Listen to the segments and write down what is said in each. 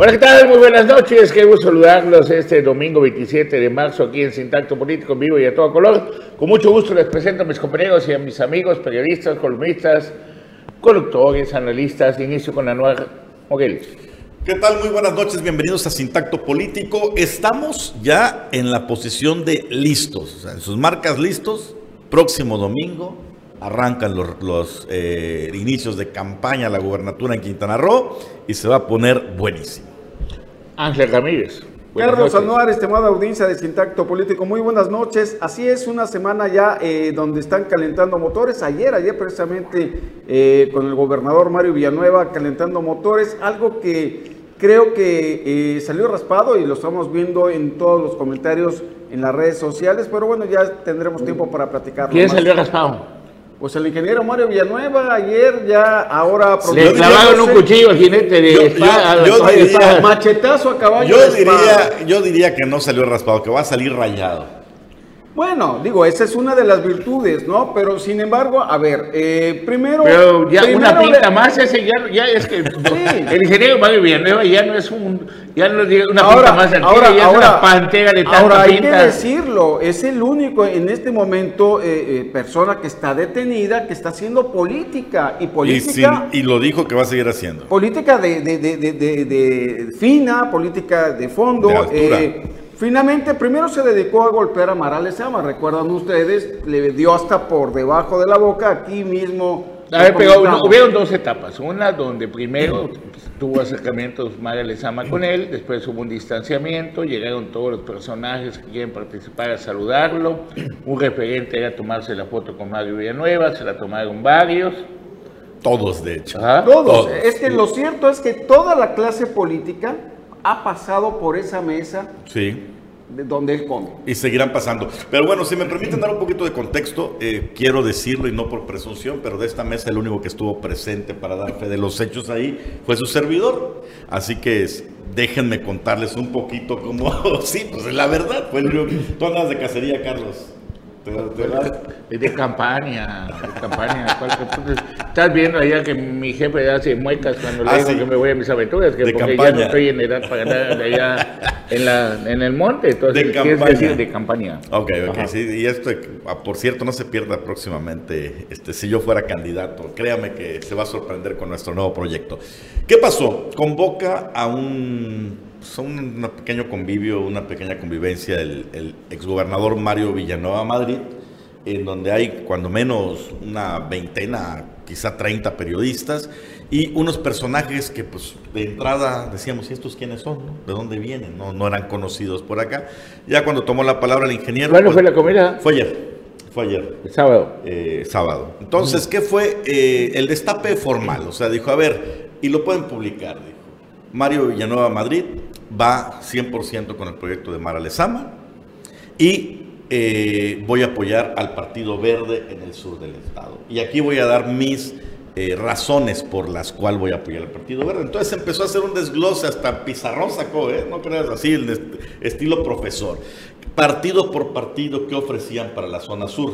Hola, ¿qué tal? Muy buenas noches. Qué gusto saludarlos este domingo 27 de marzo aquí en Sintacto Político en vivo y a todo color. Con mucho gusto les presento a mis compañeros y a mis amigos, periodistas, columnistas, conductores, analistas. Inicio con Anuar Moguel. ¿Qué tal? Muy buenas noches, bienvenidos a Sintacto Político. Estamos ya en la posición de listos, o sea, en sus marcas listos. Próximo domingo arrancan los, los eh, inicios de campaña a la gubernatura en Quintana Roo y se va a poner buenísimo. Ángel Ramírez. Carlos. Anuar, estimada audiencia de Sintacto Político, muy buenas noches. Así es, una semana ya eh, donde están calentando motores. Ayer, ayer precisamente eh, con el gobernador Mario Villanueva calentando motores, algo que creo que eh, salió raspado y lo estamos viendo en todos los comentarios en las redes sociales, pero bueno, ya tendremos tiempo para platicarlo. ¿Quién salió raspado? Pues el ingeniero Mario Villanueva ayer ya ahora le clavaron un cuchillo al jinete de yo, espada, yo, yo de diría, espada. machetazo a caballo Yo diría, yo diría que no salió raspado, que va a salir rayado. Bueno, digo, esa es una de las virtudes, ¿no? Pero sin embargo, a ver, eh, primero. Pero ya primero una pinta le- más, ese ya, ya es que el ingeniero Mario Villanueva ya no es un, ya no es una Ahora, pinta más antigua, ahora, ya es una pantera de tanta ahora hay que decirlo, es el único en este momento eh, eh, persona que está detenida, que está haciendo política y Y, política. sin- y lo dijo que va a seguir haciendo. política de, de- de- de- de- de fina, política de fondo. De altura. eh, finalmente, primero se dedicó a golpear a Mara Lezama, recuerdan ustedes, le dio hasta por debajo de la boca, aquí mismo. A ver, pero comentamos. hubieron dos etapas. Una donde primero tuvo acercamientos María Lezama con él, después hubo un distanciamiento, llegaron todos los personajes que quieren participar a saludarlo. Un referente era tomarse la foto con Mario Villanueva, se la tomaron varios. Todos, de hecho. Ajá. Todos. Todos, Es que lo cierto es que toda la clase política ha pasado por esa mesa Sí. De donde él come. Y seguirán pasando. Pero bueno, si me permiten dar un poquito de contexto, eh, quiero decirlo y no por presunción, pero de esta mesa el único que estuvo presente para dar fe de los hechos ahí fue su servidor. Así que es- déjenme contarles un poquito cómo, sí, pues la verdad, fue el único. Tú andas de cacería, Carlos. Es de campaña, de campaña. ¿Cuál- qué- Estás viendo allá que mi jefe hace muecas cuando le Ah, digo sí. que me voy a mis aventuras, que De porque ya no estoy en edad para andar allá en, la, en el monte. Entonces, De ¿quieres campaña. decir de campaña? Ok, ok, sí, y esto, ah, por cierto, no se pierda próximamente, este, si yo fuera candidato, créame que se va a sorprender con nuestro nuevo proyecto. ¿Qué pasó? Convoca a un, pues, un pequeño convivio, una pequeña convivencia, el, el exgobernador Mario Villanueva Madrid, en donde hay cuando menos una veintena, quizá 30 periodistas y unos personajes que pues de entrada decíamos, ¿y estos quiénes son? no? ¿De dónde vienen? No, no eran conocidos por acá. Ya cuando tomó la palabra el ingeniero... ¿Cuándo pues, fue la comida? Fue ayer, fue ayer. El sábado. eh, sábado. Entonces, ¿qué fue eh, el destape formal? O sea, dijo, a ver, y lo pueden publicar, dijo. Mario Villanueva Madrid va 100% con el proyecto de Mara Lezama y eh, voy a apoyar al Partido Verde en el sur del estado. Y aquí voy a dar mis eh, razones por las cuales voy a apoyar al Partido Verde. Entonces empezó a hacer un desglose, hasta pizarrón sacó, ¿eh? no creas así, el est- estilo profesor. Partido por partido, ¿qué ofrecían para la zona sur?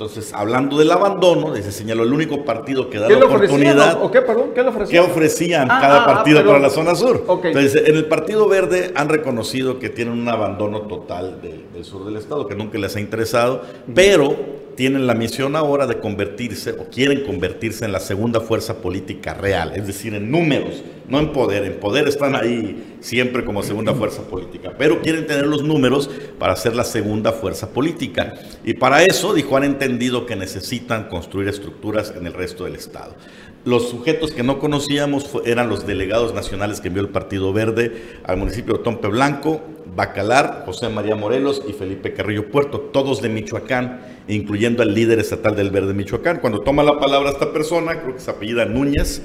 Entonces, hablando del abandono, se señaló el único partido que da ¿Qué la oportunidad. ¿O qué, perdón? ¿Qué le ¿Qué ofrecían? Ah, cada ah, partido pero- para la zona sur? Entonces, en el Partido Verde han reconocido que tienen un abandono total de- del sur del estado, que nunca les ha interesado, pero tienen la misión ahora de convertirse o quieren convertirse en la segunda fuerza política real, es decir, en números, no en poder. En poder están ahí siempre como segunda fuerza política, pero quieren tener los números para ser la segunda fuerza política. Y para eso, dijo, han entendido que necesitan construir estructuras en el resto del estado. Los sujetos que no conocíamos eran los delegados nacionales que envió el Partido Verde al municipio de Tompe Blanco, Bacalar, José María Morelos y Felipe Carrillo Puerto, todos de Michoacán, incluyendo al líder estatal del Verde Michoacán. Cuando toma la palabra esta persona, creo que se apellida Núñez,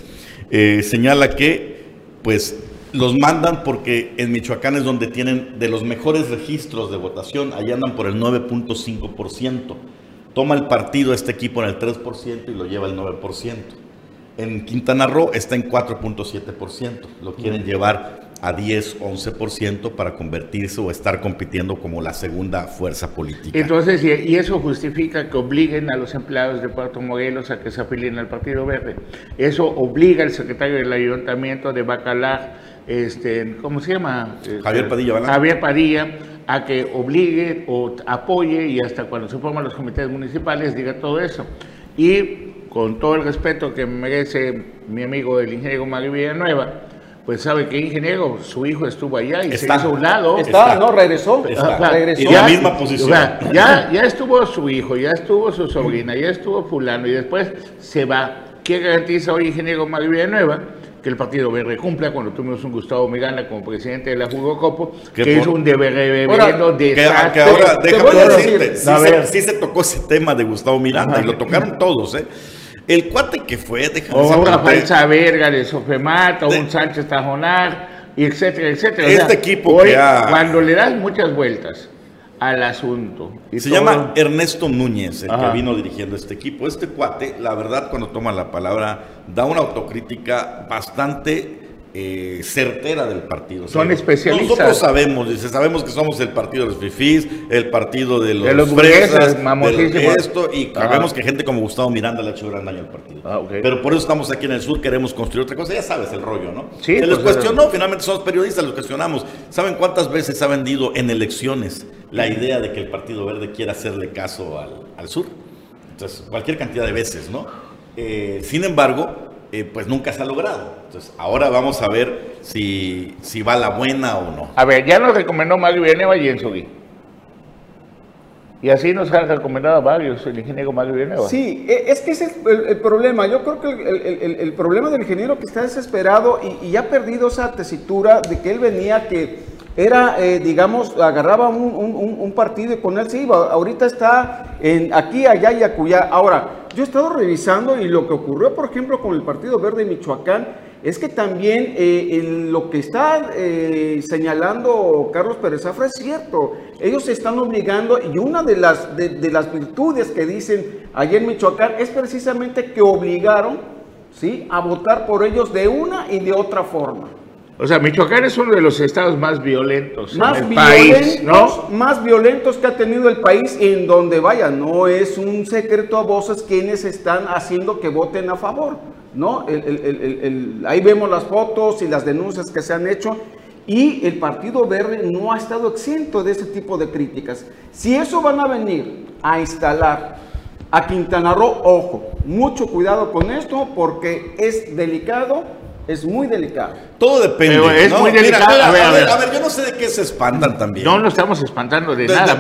eh, señala que pues los mandan porque en Michoacán es donde tienen de los mejores registros de votación, ahí andan por el 9.5%. Toma el partido este equipo en el 3% y lo lleva al 9%. En Quintana Roo está en 4.7%, lo quieren llevar a 10, 11% para convertirse o estar compitiendo como la segunda fuerza política. Entonces, y eso justifica que obliguen a los empleados de Puerto Morelos a que se afilien al Partido Verde. Eso obliga al secretario del ayuntamiento de Bacalar, este, ¿cómo se llama? Javier Padilla. Javier Padilla a que obligue o apoye y hasta cuando se forman los comités municipales diga todo eso. Y con todo el respeto que merece mi amigo el ingeniero Mario Villanueva, pues sabe que ingeniero, su hijo estuvo allá y se hizo a un lado. Está, no, regresó. regresó. En la misma posición. ya, ya estuvo su hijo, ya estuvo su sobrina, ya estuvo fulano y después se va. ¿Qué garantiza hoy ingeniero Mario Villanueva? que el Partido Verde cumpla cuando tuvimos un Gustavo Miranda como presidente de la Jugocopo, que es un deber de que, que ahora, déjame decirte, sí, se, sí se tocó ese tema de Gustavo Miranda y lo tocaron todos, ¿eh? El cuate que fue, déjame O una falsa verga de Sofemata, o un Sánchez Tajonar, y etcétera, etcétera. Este equipo que Cuando le das muchas vueltas al asunto. Se llama Ernesto Núñez, el que vino dirigiendo este equipo. Este cuate, la verdad, cuando toma la palabra, da una autocrítica bastante eh, certera del partido. Son especialistas. Nosotros sabemos, dice, sabemos que somos el partido de los fifís, el partido de los, de los fresas, de esto, y sabemos que gente como Gustavo Miranda le ha hecho gran daño al partido. Ah, Pero por eso estamos aquí en el sur, queremos construir otra cosa. Ya sabes el rollo, ¿no? Sí, Se les pues, cuestionó, finalmente somos periodistas, los cuestionamos. ¿Saben cuántas veces ha vendido en elecciones la idea de que el Partido Verde quiera hacerle caso al, al sur? Entonces, cualquier cantidad de veces, ¿no? Eh, sin embargo, eh, pues nunca se ha logrado. Entonces, ahora vamos a ver si, si va la buena o no. A ver, ya nos recomendó Mario Villanueva y Ensogui. Y así nos ha recomendado varios, el ingeniero Mario Villanueva. Sí, e, es que ese es el, problema. Yo creo que el, el, problema del ingeniero que está desesperado y, y, ha perdido esa tesitura de que él venía que era, eh, digamos, agarraba un, un, un, partido y con él se iba. Ahorita está en aquí, allá y acullá. Ahora, yo he estado revisando y lo que ocurrió, por ejemplo, con el Partido Verde de Michoacán, es que también eh, lo que está eh, señalando Carlos Pérez Zafra es cierto. Ellos se están obligando y una de las, de, las virtudes que dicen allá en Michoacán es precisamente que obligaron ¿sí? a votar por ellos de una y de otra forma. O sea, Michoacán es uno de los estados más violentos más en el país, ¿no? Más violentos que ha tenido el país en donde vaya. No es un secreto a voces quienes están haciendo que voten a favor, ¿no? ahí vemos las fotos y las denuncias que se han hecho y el Partido Verde no ha estado exento de ese tipo de críticas. Si eso van a venir a instalar a Quintana Roo, ojo, mucho cuidado con esto porque es delicado es muy delicado. Todo depende. es muy delicado. a, ver, a, ver, yo no sé de qué se espantan también. No nos estamos espantando de nada.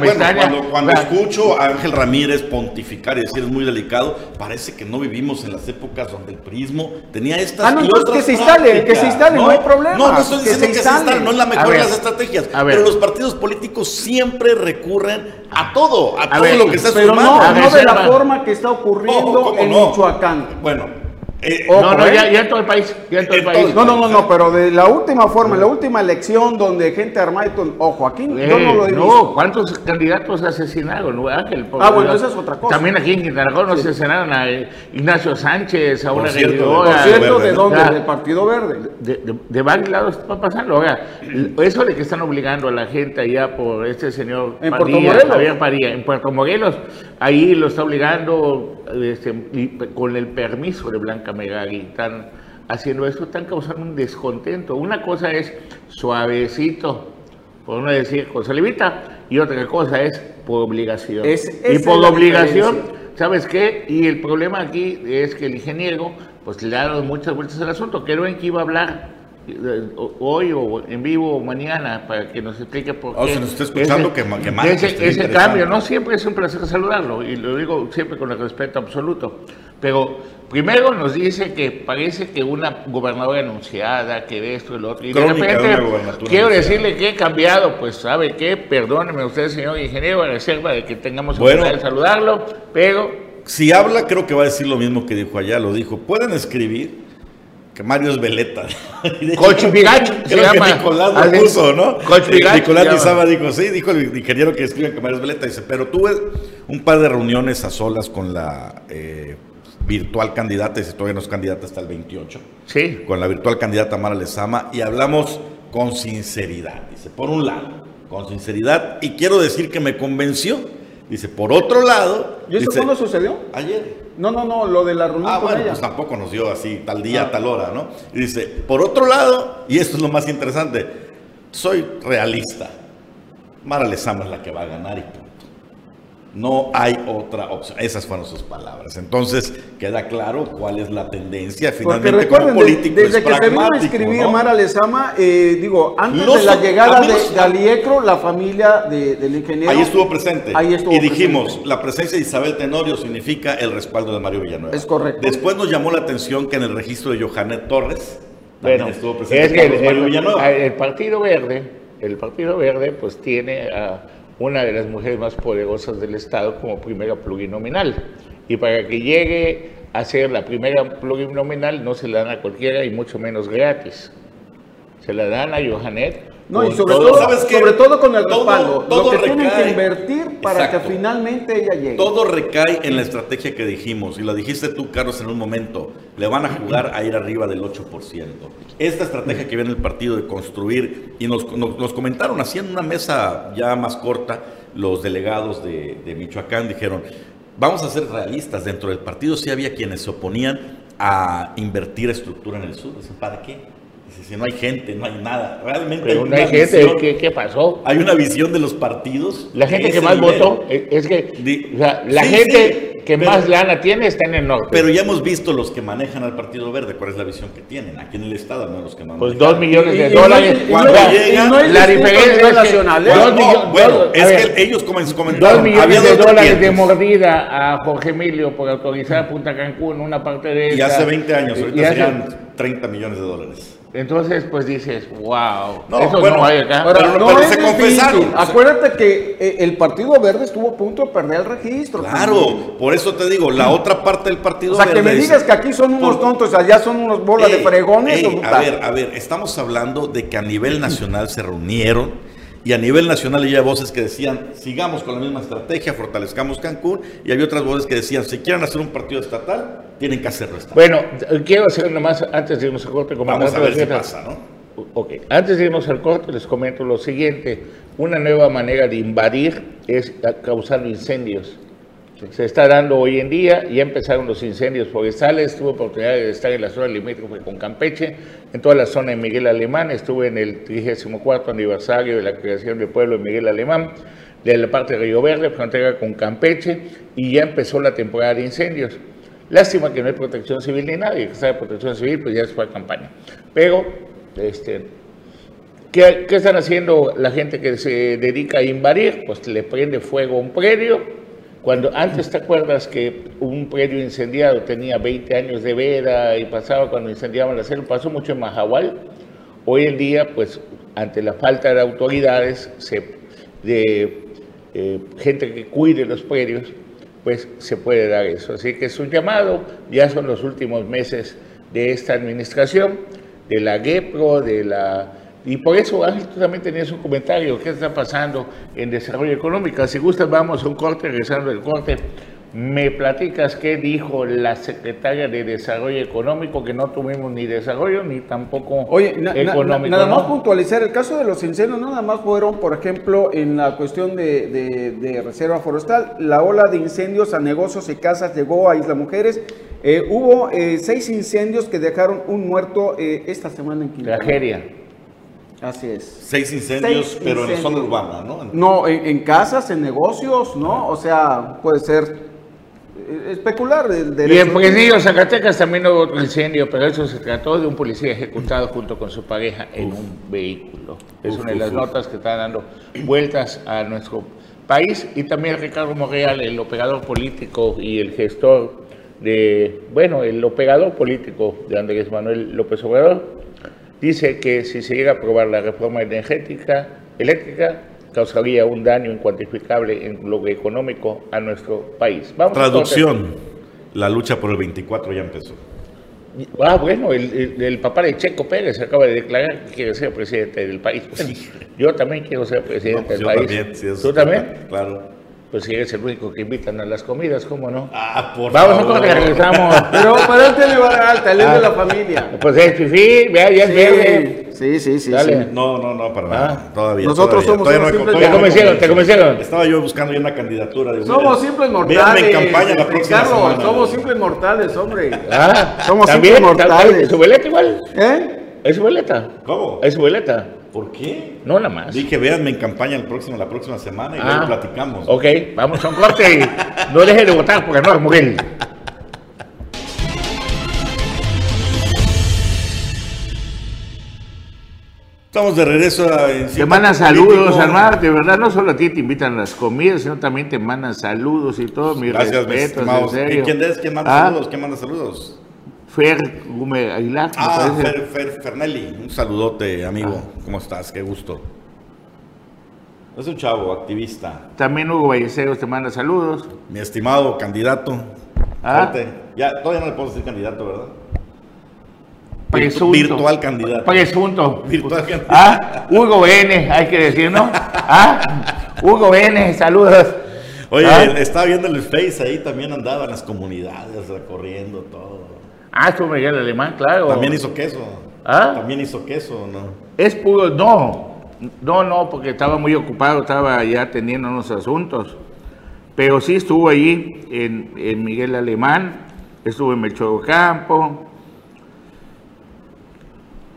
cuando, escucho a Ángel Ramírez pontificar y decir es muy delicado, parece que no vivimos en las épocas donde el prismo tenía estas. Ah, no, que se instale, que se instale, no, hay problema. No, no estoy diciendo que se, instale, no es la mejor de las estrategias. Pero los partidos políticos siempre recurren a todo, a, todo lo que está Pero no, no de la forma que está ocurriendo en Michoacán. Bueno, eh, no, no, ya, ya, en todo el país. Ya en todo el país. No, no, no, no, pero de la última forma, la última elección donde gente armada, ojo, aquí yo no lo he visto. No, ¿cuántos candidatos asesinaron? Ángel, ah, bueno, esa es otra cosa. También aquí en Quintana Roo asesinaron a Ignacio Sánchez, a una regidora. ¿Por cierto, ¿de dónde? Del Partido Verde. De, de, de, varios lados está pasando. Oiga, eso de que están obligando a la gente allá por este señor ¿En Puerto Morelos? Javier Padilla, en Puerto Morelos, ahí lo está obligando este, con el permiso de Blanca Megari, están haciendo esto, están causando un descontento. Una cosa es suavecito, por no decir con salivita, y otra cosa es por obligación. y por obligación, ¿sabes qué? Y el problema aquí es que el ingeniero, pues le ha dado muchas vueltas al asunto. Creo en que iba a hablar hoy o en vivo o mañana para que nos explique por qué. se nos está escuchando que, que Ese, cambio, no siempre es un placer saludarlo y lo digo siempre con el respeto absoluto. Pero primero nos dice que parece que una gobernadora anunciada, que de esto y lo otro. Y de repente quiero decirle que he cambiado, pues sabe qué, perdóneme usted, señor ingeniero, a reserva de que tengamos bueno, de saludarlo, pero. Si habla, creo que va a decir lo mismo que dijo allá, lo dijo. Pueden escribir que Mario es veleta. Coach se llama. Nicolás lo puso, ¿no? Coach Nicolás Lizama dijo, sí, dijo el ingeniero que escribe que Mario es veleta. Dice, pero tuve un par de reuniones a solas con la eh, virtual candidata, y todavía no es candidata hasta el 28. Sí. Con la virtual candidata Mara Lezama, y hablamos con sinceridad. Dice, por un lado, con sinceridad, y quiero decir que me convenció. Dice, por otro lado. ¿Y eso dice, cuándo sucedió? Ayer. No, no, no, lo de la reunión Ah, con bueno, ella. pues tampoco nos dio así, tal día, Ah. tal hora, ¿no? Y dice, por otro lado, y esto es lo más interesante, soy realista. Mara Lezama es la que va a ganar y. No hay otra opción. Esas fueron sus palabras. Entonces, queda claro cuál es la tendencia. Finalmente, como recuerden, de- político desde es que se vino a pragmático, inscribir ¿no? Mara Lezama, eh, digo, antes Los de la llegada de, amigos- de Aliecro, la familia de- del ingeniero. Ahí estuvo presente. Ahí estuvo y dijimos, presente. la presencia de Isabel Tenorio significa el respaldo de Mario Villanueva. Es correcto. Después nos llamó la atención que en el registro de Johanet Torres también Bueno, estuvo presente es que el, Mario el- Villanueva. el Partido Verde, el Partido Verde, pues tiene a una de las mujeres más poderosas del Estado como primera plurinominal. Y para que llegue a ser la primera plurinominal no se la dan a cualquiera y mucho menos gratis. Se la dan a Johanet. No, y sobre todo- todo, sobre todo con el Todo- respaldo. todo lo que tienen que invertir para Exacto. que finalmente ella llegue. Todo recae en la estrategia que dijimos, y la dijiste tú, Carlos, en un momento. Le van a jugar a ir arriba del 8%. Esta estrategia que viene el partido de construir, y nos, nos- nos comentaron así en una mesa ya más corta, los delegados de, de Michoacán dijeron, vamos a ser realistas, dentro del partido sí había quienes se oponían a invertir estructura en el sur. ¿para qué? Si no hay gente, no hay nada. Realmente Pero hay no hay una gente, visión- ¿qué, qué pasó? Hay una visión de los partidos. La gente que más votó, eh, es que Di- o sea, la Sí, gente sí, que pero- más lana tiene está en el norte. Pero ya hemos visto los que manejan al Partido Verde, cuál es la visión que tienen. Aquí en el Estado, menos los que no han pues dos millones de y no dólares. y Cuando no es- llega- y no es la diferencia nivel es que nacional, no, bueno, dos- es ver, que ellos como Dos millones había de dólares de mordida a Jorge Emilio por autorizar a Punta Cancún una parte de Y hace 20 años, ahorita hace- serían 30 millones de dólares. Entonces, pues dices, wow, No, eso bueno, no hay acá. Pero- no pero es se difícil. confesaron. Acuérdate que eh, el Partido Verde estuvo a punto de perder el registro. también. Claro, por eso te digo, la otra parte del Partido O sea, que Verde me es- digas que aquí son unos por- tontos, allá son unos bolas de Ey, fregones. ey, o a ver, a ver, estamos hablando de que a nivel nacional se reunieron y a nivel nacional había voces que decían, sigamos con la misma estrategia, fortalezcamos Cancún, y había otras voces que decían, si quieren hacer un partido estatal, tienen que hacerlo estatal. Bueno, quiero hacer nomás, antes de irnos al corte, Vamos a ver decir- pasa, ¿no? Ok, antes de irnos al corte les comento lo siguiente. Una nueva manera de invadir es causando incendios. Se está dando hoy en día, ya empezaron los incendios forestales, tuve oportunidad de estar en la zona limítrofe con Campeche, en toda la zona de Miguel Alemán, estuve en el 34 aniversario de la creación del pueblo de Miguel Alemán, de la parte de Río Verde, frontera con Campeche, y ya empezó la temporada de incendios. Lástima que no hay protección civil ni nadie, que está de protección civil, pues ya se fue a campaña. Pero, este, ¿qué, qué están haciendo la gente que se dedica a invadir? Pues le prende fuego a un predio. Cuando antes te acuerdas que un predio incendiado tenía 20 años de vida y pasaba cuando incendiaban la selva, pasó mucho en Mahahual. Hoy en día, pues, ante la falta de autoridades, de eh, gente que cuide los predios, pues se puede dar eso. Así que es un llamado, ya son los últimos meses de esta administración, de la GEPRO, de la... Y por eso, Ángel, tú también tenías un comentario, ¿qué está pasando en desarrollo económico? Si gustas, vamos a un corte, regresando del corte, me platicas qué dijo la secretaria de Desarrollo Económico, que no tuvimos ni desarrollo ni tampoco Oye, na- na- económico. nada ¿no? más puntualizar, el caso de los incendios nada más fueron, por ejemplo, en la cuestión de, de- de reserva forestal, la ola de incendios a negocios y casas llegó a Isla Mujeres. Eh, hubo eh, seis incendios que dejaron un muerto eh, esta semana en Quintana. Tragedia. Así es. Seis incendios, Seis pero en la zona incendios. urbana, ¿no? No, en, en casas, en negocios, ¿no? O sea, puede ser eh, especular. el Y en Fresnillo, Zacatecas también hubo otro incendio, pero eso se trató de un policía ejecutado junto con su pareja en un vehículo. Es Uf, una de las uf, notas que está dando vueltas a nuestro país. Y también Ricardo Monreal, el operador político y el gestor de, bueno, el operador político de Andrés Manuel López Obrador, dice que si se llega a aprobar la reforma energética, eléctrica, causaría un daño incuantificable en lo económico a nuestro país. Vamos. Traducción, la lucha por el 24 ya empezó. Ah, bueno, el, el- el papá de Checo Pérez acaba de declarar que quiere ser presidente del país. Bueno, yo también quiero ser No, presidente pues del yo país. también, ¿Tú también? Claro. Pues si eres el único que invitan a las comidas, ¿cómo no? Ah, por Vamos a favor. corte, regresamos. Pero, pero él te le va a dar alta, él es de la familia. Pues es fifí, vea, ya es verde. Sí, sí, sí. Dale. sí. No, no, no, para Ah. nada. Todavía. Nosotros todavía, somos todavía unos he- simples- todavía Te no convencieron, te convencieron. Estaba yo buscando ya una candidatura. digo, Somos miren, simples véanme mortales. en campaña la este, próxima Carlos, semana. somos simples mortales, hombre. Ah, Somos también, simples mortales. ¿Es su veleta igual? ¿Eh? ¿Es su veleta? ¿Cómo? ¿Es su veleta? ¿Por qué? No, nada más. Dije, véanme en campaña el próximo, la próxima semana y Ah, luego platicamos. Ok, vamos a un corte y no deje de votar porque no es mujer. Estamos de regreso a... Te mandan saludos, Armar, de verdad, no solo a ti te invitan las comidas, sino también te mandan saludos y todo, mis Gracias, mis respetos, en serio. ¿Y ¿Quién es? ¿Quién manda Ah, saludos? ¿Quién manda saludos? Fer Gume Aguilar, Ah. Fer, Fer Fernelli. Un saludote, amigo. ¿Cómo estás? Qué gusto. Es un chavo, activista. También Hugo Valleceros te manda saludos. Mi estimado candidato. Ah. Fuerte. Ya, todavía no le puedo decir candidato, ¿verdad? Presunto. Virtual candidato. Presunto. Virtual candidato. Ah, Hugo N, hay que decir, ¿no? Ah, Hugo N, saludos. Oye, Ah. estaba viendo el Face ahí, también andaba en las comunidades, recorriendo todo. Ah, estuvo Miguel Alemán, claro. También hizo queso. Ah. También hizo queso, ¿no? Es puro, no, no, no, porque estaba muy ocupado, estaba ya teniendo unos asuntos. Pero sí estuvo ahí en, en Miguel Alemán, estuvo en Melchor Campo.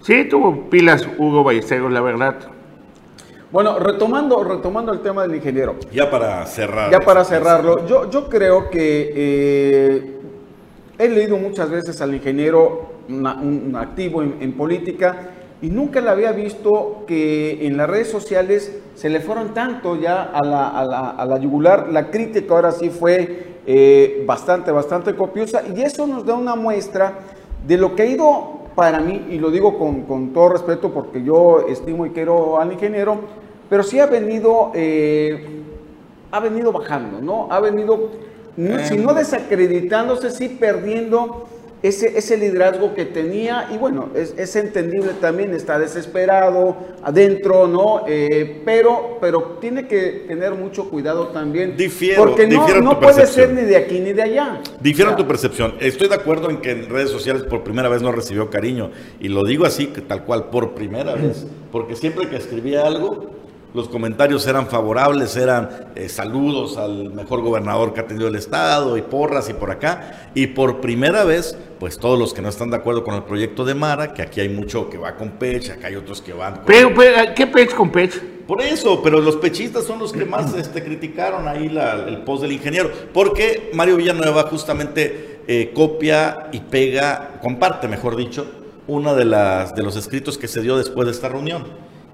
Sí, tuvo pilas Hugo Ballesteros, la verdad. Bueno, retomando, retomando el tema del ingeniero. Ya para cerrar. Ya para cerrarlo, yo, yo creo que eh, he leído muchas veces al ingeniero, un activo en, en política, y nunca le había visto que en las redes sociales se le fueron tanto ya a la, a la- a la yugular. La crítica ahora sí fue eh, bastante, bastante copiosa, y eso nos da una muestra de lo que ha ido para mí, y lo digo con, con todo respeto porque yo estimo y quiero al ingeniero, pero sí ha venido... eh, ha venido bajando, ¿no? Ha venido, no- si no desacreditándose, sí perdiendo ese, ese liderazgo que tenía. Y bueno, es, es entendible también, está desesperado adentro, ¿no? Eh, pero, pero tiene que tener mucho cuidado también. Difiero, porque no, difiero no puede percepción. ser ni de aquí ni de allá. Difiero en O sea, tu percepción. Estoy de acuerdo en que en redes sociales por primera vez no recibió cariño. Y lo digo así, que tal cual, por primera vez. Porque siempre que escribía algo, los comentarios eran favorables, eran eh, saludos al mejor gobernador que ha tenido el Estado, y porras y por acá. Y por primera vez, pues todos los que no están de acuerdo con el proyecto de Mara, que aquí hay mucho que va con Pech, acá hay otros que van con... Pero, pero, ¿qué pech con pech? Por eso, pero los pechistas son los que más este, criticaron ahí la- el post del ingeniero, porque Mario Villanueva justamente eh, copia y pega, comparte, mejor dicho, una de las de los escritos que se dio después de esta reunión,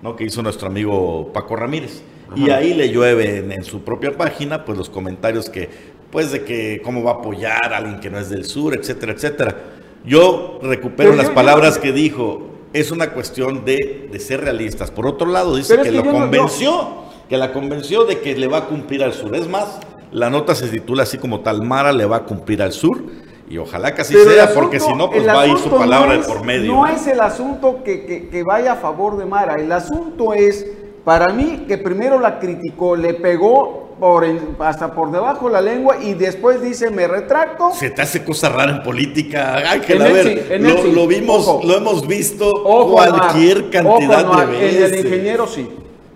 ¿no? que hizo nuestro amigo Paco Ramírez. Y ahí le llueve en, en su propia página, pues los comentarios que, pues de que cómo va a apoyar a alguien que no es del sur, etcétera, etcétera. Yo recupero Pero las yo- yo- palabras que dijo. Es una cuestión de, de ser realistas. Por otro lado, dice que que lo no- convenció, que la convenció de que le va a cumplir al sur. Es más, la nota se titula así como tal, Mara le va a cumplir al sur. Y ojalá que así Pero sea, asunto- porque si no, pues va a ir su palabra no de es- por medio. No es el asunto que, que- que vaya a favor de Mara. El asunto es, para mí, que primero la criticó, le pegó por en- hasta por debajo la lengua y después dice, me retracto. Se te hace cosa rara en política, Ángel. En A ver, sí, en lo, él sí. lo vimos, Ojo. lo hemos visto Ojo, cualquier cantidad ojo, de En veces. el ingeniero sí.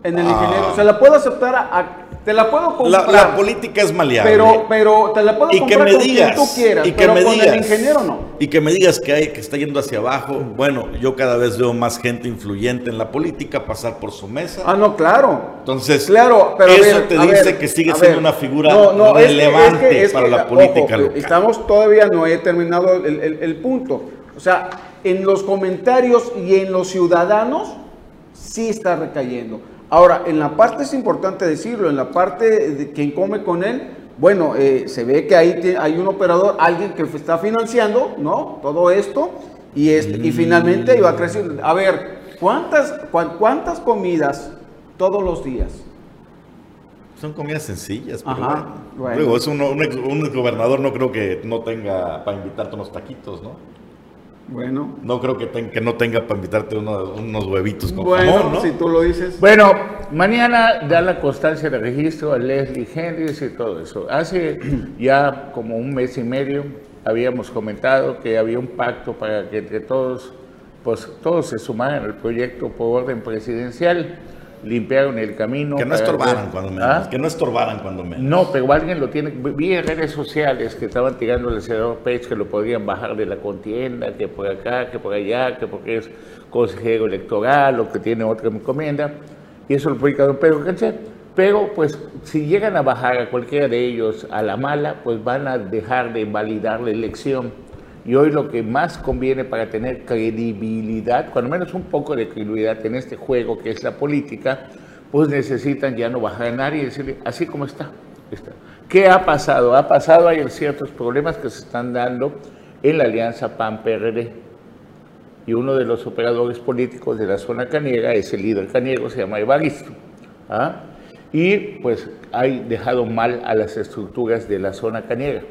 En el Ah. ingeniero. Se la puedo aceptar, a- a- te la puedo La, comprar. la política es maleable. pero, pero te la puedo y que comprar me con quien digas tú quieras, y que pero me con digas el ingeniero no. y que me digas que hay que está yendo hacia abajo bueno yo cada vez veo más gente influyente en la política pasar por su mesa Ah, no, claro. entonces Claro, pero eso ver, te dice ver, que sigue siendo ver. una figura No, no, es que- relevante es que- es para que, la ojo, política local Estamos todavía no he terminado el, el- el punto. O sea, en los comentarios y en los ciudadanos sí está recayendo. Ahora, en la parte es importante decirlo, en la parte de quien come con él, bueno, eh, se ve que ahí hay un operador, alguien que está financiando, ¿no? Todo esto y este, y finalmente iba creciendo. A ver, ¿cuántas cuán- cuántas comidas todos los días? son comidas sencillas pero Ajá, bueno. bueno. Luego, es uno- un, ex, un exgobernador no creo que no tenga para invitarte unos taquitos no Bueno, no creo que, ten- que no tenga para invitarte unos, unos huevitos con bueno, jamón ¿no? si tú lo dices. Bueno, mañana da la constancia de registro a Leslie Henrys y todo eso. Hace ya como un mes y medio habíamos comentado que había un pacto para que entre todos, pues todos se sumaran al proyecto por orden presidencial, limpiaron el camino. Que no estorbaran cuando menos. ¿Ah? Que no estorbaran cuando menos. No, pero alguien lo tiene. Vi en redes sociales que estaban tirando al senador Page que lo podrían bajar de la contienda, que por acá, que por allá, que porque es consejero electoral o que tiene otra encomienda. Y eso lo publica don Pedro Cancel. Pero, pues, si llegan a bajar a cualquiera de ellos a la mala, pues van a dejar de validar la elección. Y hoy lo que más conviene para tener credibilidad, cuando menos un poco de credibilidad en este juego que es la política, pues necesitan ya no bajar a nadie y decirle, así como está, está. ¿Qué ha pasado? Ha pasado, hay ciertos problemas que se están dando en la alianza PAN-PRD. Y uno de los operadores políticos de la zona caniega es el líder caniego, se llama Evaristo. ¿ah? Y pues ha dejado mal a las estructuras de la zona caniega.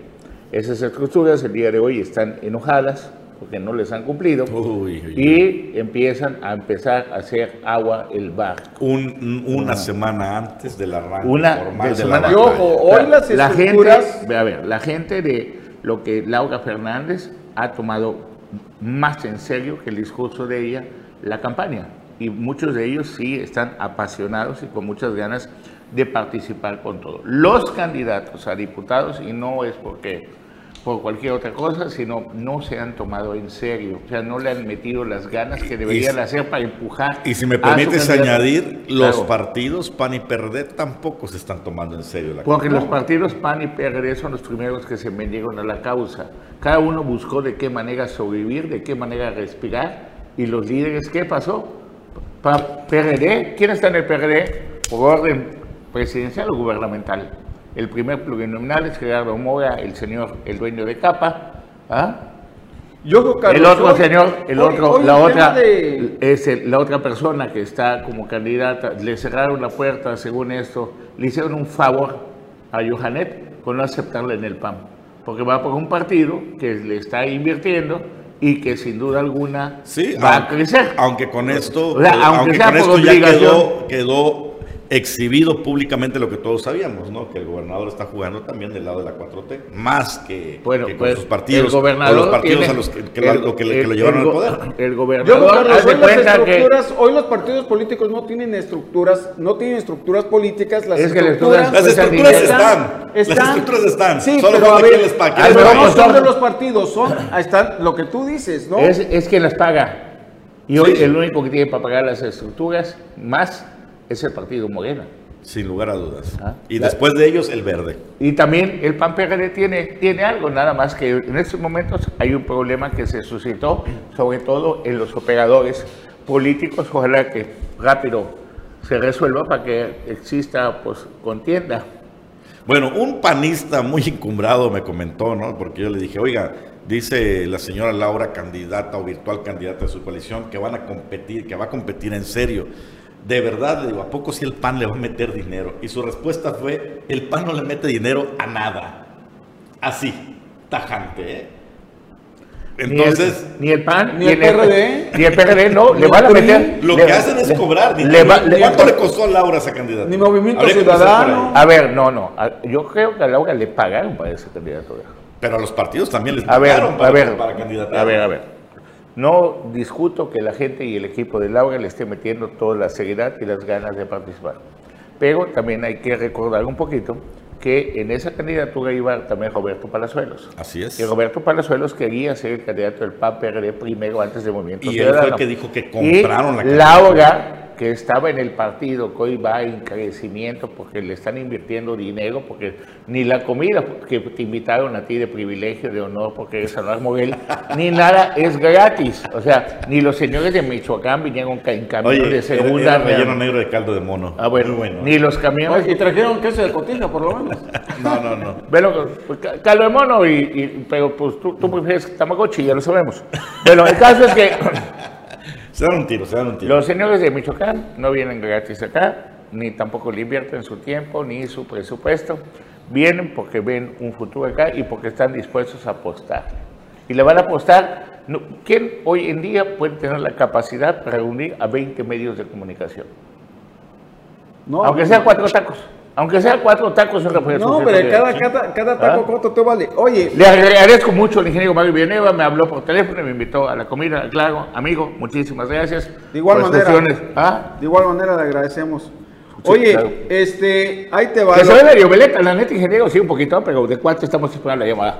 Esas estructuras el día de hoy están enojadas porque no les han cumplido Uy, uy, uy. y empiezan a empezar a hacer agua el bar. Un- una semana antes del arranque Una formal de de, semana- la batalla. ojo, hoy las la gente, estructuras... a ver, la gente de lo que Laura Fernández ha tomado más en serio que el discurso de ella la campaña. Y muchos de ellos sí están apasionados y con muchas ganas de participar con todo. Los candidatos a diputados, y no es porque por cualquier otra cosa, sino no se han tomado en serio, o sea, no le han metido las ganas que deberían hacer para empujar. Y si me permites añadir, los Claro. partidos PAN y PRD tampoco se están tomando en serio la Porque los partidos PAN y PRD son los primeros que se vendieron a la causa. Cada uno buscó de qué manera sobrevivir, de qué manera respirar. Y los líderes, ¿qué pasó? Pa- PRD, ¿quién está en el PRD? Por orden presidencial o gubernamental. El primer plurinominal es Gerardo Mora, el señor, el dueño de Capa. ¿ah? Y ojo, Carlos, el otro hoy- señor, el hoy- otro, hoy la el otra, de- es el- la otra persona que está como candidata, le cerraron la puerta, según esto, le hicieron un favor a Johanet con no aceptarle en el PAN, porque va por un partido que le está invirtiendo y que sin duda alguna Sí, va a aunque- crecer. Aunque con esto, O sea, eh, aunque aunque sea con por esto ya quedó exhibido públicamente lo que todos sabíamos, ¿no? Que el gobernador está jugando también del lado de la 4T, más que, Bueno, que con pues sus partidos, el gobernador o los partidos tiene- a los que, que lo- el- lo que le- que lo el- llevaron el al poder. El Yo, gobernador de hoy las cuenta que estructuras, hoy los partidos políticos no tienen estructuras, no tienen estructuras políticas, las Es que las estructuras, Las estructuras están- están, las estructuras están, Sí, solo pero a ver, les no pues son de los partidos, son, están lo que tú dices, ¿no? es, es quien las paga. Y hoy Sí. el único que tiene para pagar las estructuras más es el partido Morena. Sin lugar a dudas. Ah. Y La- después de ellos, el verde. Y también el PAN PRD tiene, tiene algo, nada más que en estos momentos hay un problema que se suscitó, sobre todo en los operadores políticos. Ojalá que rápido se resuelva para que exista pues, contienda. Bueno, un panista muy encumbrado me comentó, ¿no? Porque yo le dije, oiga, dice la señora Laura, candidata o virtual candidata de su coalición, que van a competir, que va a competir en serio. De verdad, le digo, ¿a poco si el PAN le va a meter dinero? Y su respuesta fue, el PAN no le mete dinero a nada. Así, tajante, ¿eh? Entonces, ni el, ni el PAN, ni el PRD, ni el PRD, no, ni le el van a meter. lo le- que hacen es le- cobrar dinero. le va- le- ¿Cuánto le costó a Laura esa candidata? Ni Movimiento Ciudadano. A ver, no, no. a- Yo creo que a Laura le pagaron para esa candidatura. Pero a los partidos también les A ver, pagaron para, a ver, para candidatar. a ver, a ver. No discuto que la gente y el equipo de Laura le esté metiendo toda la seriedad y las ganas de participar. Pero también hay que recordar un poquito que en esa candidatura iba también Roberto Palazuelos. Así es. Y Roberto Palazuelos quería ser el candidato del PAN PRD primero antes del Movimiento Y él fue el que dijo que compraron y la candidatura. Laura, que estaba en el partido, que hoy va en crecimiento porque le están invirtiendo dinero, porque ni la comida que te invitaron a ti de privilegio, de honor, porque eres Anuar Moguel, ni nada es gratis. O sea, ni los señores de Michoacán vinieron en camiones Oye, de segunda. era relleno real. negro de caldo de mono. Ah, bueno, Muy bueno. ni los camiones. Y trajeron queso de cotija, por lo menos. No, no, no. Bueno, pues, ca- caldo de mono, y, y- pero pues tú, tú prefieres Tamagotchi, ya lo sabemos. Bueno, el caso es que Se dan un tiro, se dan un tiro. los señores de Michoacán no vienen gratis acá, ni tampoco le invierten su tiempo ni su presupuesto. Vienen porque ven un futuro acá y porque están dispuestos a apostar. Y le van a apostar. ¿Quién hoy en día puede tener la capacidad para reunir a 20 medios de comunicación? No, Aunque sea cuatro tacos. Aunque sea cuatro tacos, eso No, pero cada, cada, cada, taco, ¿cuánto te vale? Oye. Le agradezco mucho al ingeniero Mario Villanueva, me habló por teléfono y me invitó a la comida, claro, amigo, muchísimas gracias. De igual manera. ¿Ah? De igual manera le agradecemos. Oye, este, ahí te va. Que medio veleta, la neta, ingeniero, sí, un poquito, pero ¿de cuánto estamos esperando la llamada?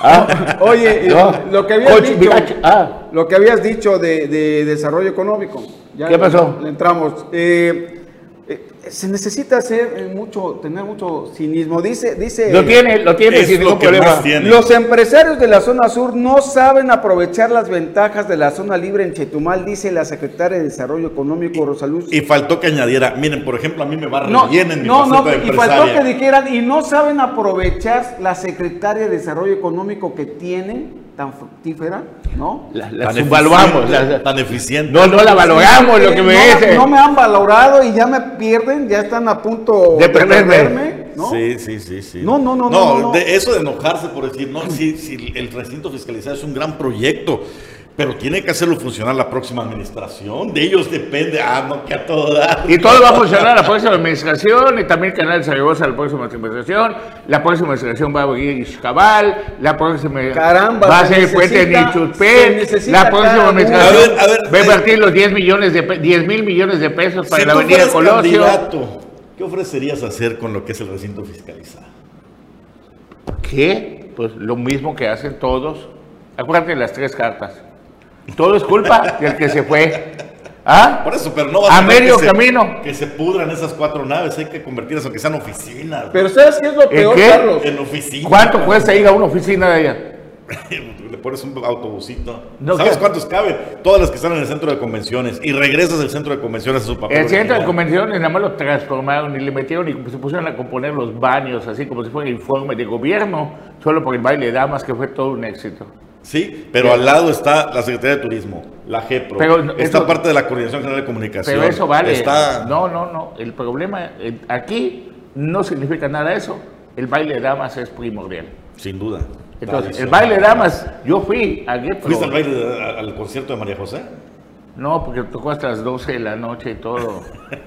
¿Ah? Oye, lo, que habías dicho, ah. lo que habías dicho de, de desarrollo económico. ¿Qué pasó? Le entramos. Eh, se necesita hacer eh, mucho, tener mucho cinismo. Dice, dice. Lo tiene, lo tiene sin ningún problema. Los empresarios de la zona sur no saben aprovechar las ventajas de la zona libre en Chetumal, dice la secretaria de Desarrollo Económico Rosaluz. Y faltó que añadiera, miren, por ejemplo, a mí me va no, bien en mi No, no, y faltó que dijeran, y no saben aprovechar la secretaria de Desarrollo Económico que tienen tan fructífera, ¿no? La, la subvaluamos. tan eficiente. No, no la valoramos, lo que me dice. No me han valorado y ya me pierden, ya están a punto de, perderme. ¿no? Sí, sí, sí, sí. No, no, no, no. no, De eso de enojarse por decir, no, si, si el recinto fiscalizado es un gran proyecto. Pero tiene que hacerlo funcionar la próxima administración. De ellos depende. Ah, no, que a todo Y todo va a funcionar la próxima administración. Y también Canal Zaragoza la próxima administración. La próxima administración va a venir Cabal. La próxima Caramba, va a ser el puente de Nichupé. La próxima administración va a invertir los 10 millones de 10 mil millones de pesos para la avenida Colosio. ¿Qué ofrecerías hacer con lo que es el recinto fiscalizado? ¿Qué? Pues lo mismo que hacen todos. Acuérdate de las tres cartas todo es culpa del que se fue. ¿Ah? Por eso, pero no va a, medio camino. que se pudran esas cuatro naves, hay que convertirlas aunque sean oficinas. Pero ¿sabes qué es lo peor, Carlos? En oficina. ¿Cuánto cuesta ir a una oficina de ella? Le pones un autobusito. ¿Sabes cuántos cabe? Todas las que están en el centro de convenciones. Y regresas al centro de convenciones a su papel. El centro de convenciones nada más lo transformaron y le metieron y se pusieron a componer los baños, así como si fuera informe de gobierno, solo por el baile de damas, que fue todo un éxito. Sí, pero al lado está la Secretaría de Turismo, la GEPRO, pero está parte de la Coordinación General de Comunicación. Pero eso vale. No, no, no. El problema aquí no significa nada eso. El baile de damas es primordial. Sin duda. Entonces, el baile de damas, yo fui a GEPRO. ¿Fuiste al baile al concierto de María José? No, porque tocó hasta las 12 de la noche y todo.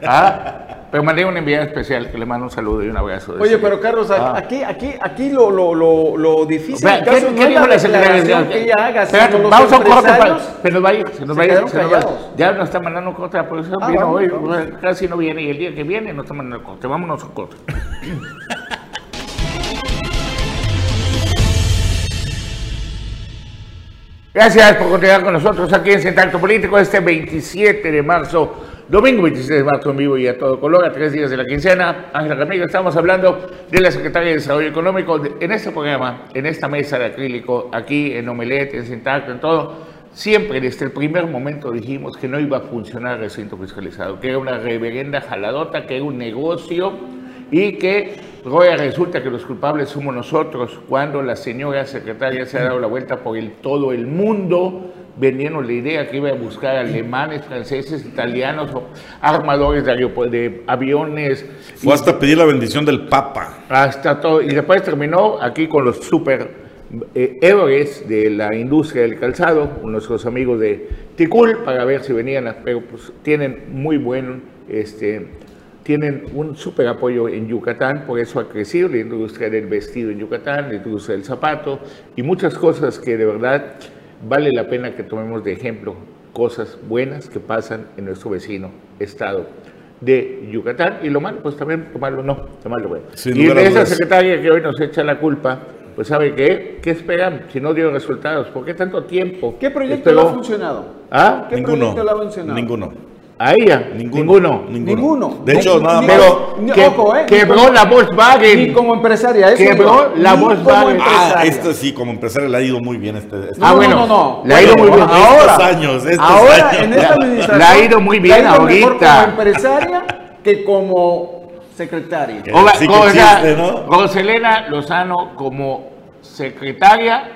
¿Ah? Pero mandé una enviada especial que le mando un saludo y un abrazo. Oye, pero Carlos, ah. aquí, aquí, aquí lo, lo, lo, lo difícil ¿qué, caso ¿qué, no dijo la que ella haga, Vamos a un corte para, se nos va a ir, se nos va a ir, se nos va, ya nos está mandando un corte, por eso ah, vino hoy, casi no viene y el día que viene nos está mandando el corte. Vámonos a un corte. Gracias por continuar con nosotros aquí en Centro Político este 27 de marzo Domingo 26 de marzo en vivo y a todo color, a tres días de la quincena. Ángela Ramírez, estamos hablando de la Secretaría de Desarrollo Económico en este programa, en esta mesa de acrílico, aquí en Omelette, en Sintacto, en todo. Siempre desde el primer momento dijimos que no iba a funcionar el recinto fiscalizado, que era una reverenda jaladota, que era un negocio y que Roya resulta que los culpables somos nosotros cuando la señora secretaria se ha dado la vuelta por el, todo el mundo vendiendo la idea que iba a buscar alemanes, franceses, italianos, armadores de, de aviones. Fue hasta pedir la bendición del Papa. Hasta todo. Y después terminó aquí con los super eh, héroes de la industria del calzado, nuestros amigos de Ticul, para ver si venían, pero pues tienen muy buen, este, tienen un super apoyo en Yucatán, por eso ha crecido la industria del vestido en Yucatán, la industria del zapato y muchas cosas que de verdad vale la pena que tomemos de ejemplo cosas buenas que pasan en nuestro vecino estado de Yucatán y lo malo, pues también tomarlo no, tomarlo bueno. y de esa secretaria que hoy nos echa la culpa, pues sabe qué, ¿qué esperan si no dio resultados? ¿Por qué tanto tiempo? ¿Qué proyecto le ha funcionado? ¿Ah? ¿Qué Ninguno. proyecto le ha funcionado? Ninguno. A ella, ninguno. Ninguno. De hecho, nada más. Pero que, ojo, eh, quebró la Volkswagen. Ni como empresaria. Eso quebró la Volkswagen. Ah, esto sí, como empresaria le ha ido muy bien. Este, este ah, bueno, no, no, Le ha ido muy bien. Ahora, años, ahora en esta administración. Le ha ido muy bien ido ahorita. Mejor como empresaria que como secretaria. O, sí o sea, ¿no? Lozano como secretaria